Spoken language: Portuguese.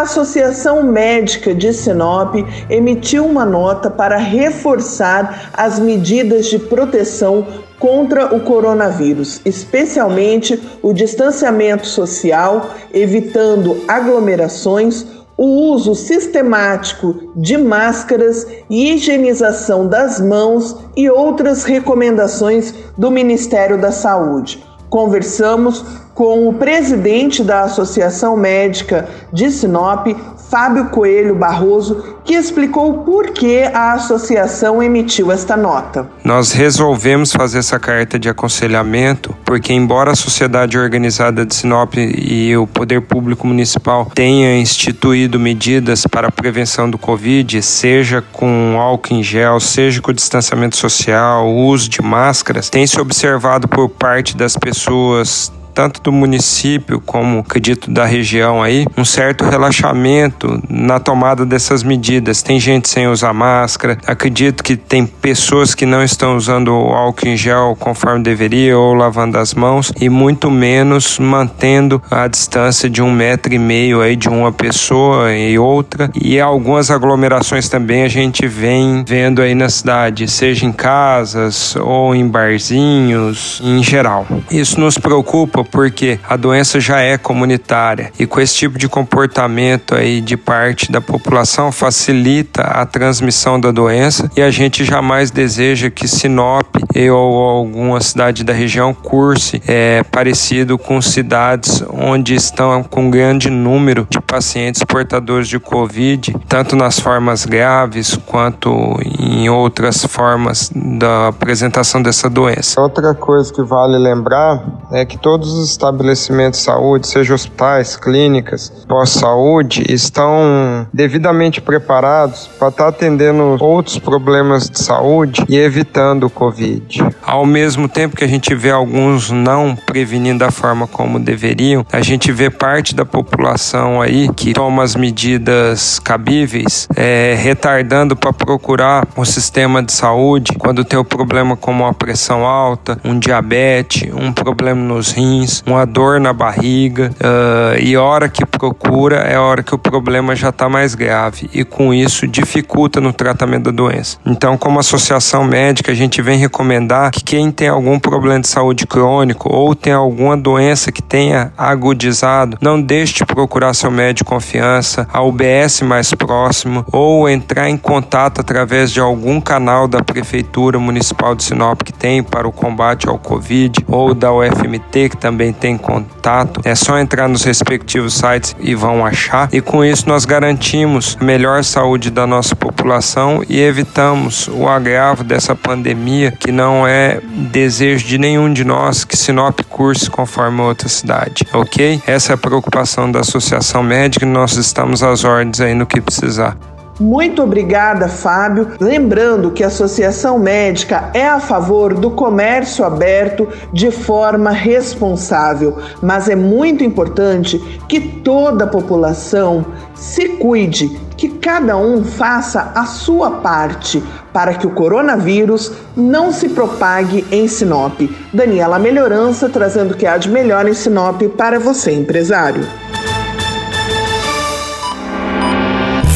A Associação Médica de Sinop emitiu uma nota para reforçar as medidas de proteção contra o coronavírus, especialmente o distanciamento social, evitando aglomerações, o uso sistemático de máscaras e higienização das mãos e outras recomendações do Ministério da Saúde. Conversamos com o presidente da Associação Médica de Sinop, Fábio Coelho Barroso, que explicou por que a associação emitiu esta nota. Nós resolvemos fazer essa carta de aconselhamento porque, embora a Sociedade Organizada de Sinop e o Poder Público Municipal tenha instituído medidas para a prevenção do Covid, seja com álcool em gel, seja com distanciamento social, uso de máscaras, tem se observado por parte das pessoas tanto do município como, acredito, da região aí, um certo relaxamento na tomada dessas medidas. Tem gente sem usar máscara, acredito que tem pessoas que não estão usando o álcool em gel conforme deveria ou lavando as mãos e muito menos mantendo a distância de um metro e meio aí de uma pessoa e outra. E algumas aglomerações também a gente vem vendo aí na cidade, seja em casas ou em barzinhos, em geral. Isso nos preocupa porque a doença já é comunitária. E com esse tipo de comportamento aí de parte da população facilita a transmissão da doença. E a gente jamais deseja que Sinop ou alguma cidade da região curse é, parecido com cidades onde estão com grande número de pacientes portadores de Covid, tanto nas formas graves quanto em outras formas da apresentação dessa doença. Outra coisa que vale lembrar é que todos os estabelecimentos de saúde, seja hospitais, clínicas, pós-saúde, estão devidamente preparados para estar atendendo outros problemas de saúde e evitando o Covid. Ao mesmo tempo que a gente vê alguns não prevenindo da forma como deveriam, a gente vê parte da população aí que toma as medidas cabíveis, é, retardando para procurar o sistema de saúde quando tem o problema como uma pressão alta, um diabetes, um problema nos rins, uma dor na barriga uh, e hora que procura é a hora que o problema já está mais grave e com isso dificulta no tratamento da doença. Então, como associação médica, a gente vem recomendar que quem tem algum problema de saúde crônico ou tem alguma doença que tenha agudizado, não deixe de procurar seu médico de confiança, a UBS mais próximo ou entrar em contato através de algum canal da Prefeitura Municipal de Sinop que tem para o combate ao Covid ou da UFMT que também tem contato, é só entrar nos respectivos sites e vão achar. E com isso nós garantimos a melhor saúde da nossa população e evitamos o agravo dessa pandemia que não é desejo de nenhum de nós que Sinop curse conforme outra cidade, ok? Essa é a preocupação da Associação Médica e nós estamos às ordens aí no que precisar. Muito obrigada, Fábio. Lembrando que a Associação Médica é a favor do comércio aberto de forma responsável, mas é muito importante que toda a população se cuide, que cada um faça a sua parte para que o coronavírus não se propague em Sinop. Daniela Melhorança trazendo o que há de melhor em Sinop para você, empresário.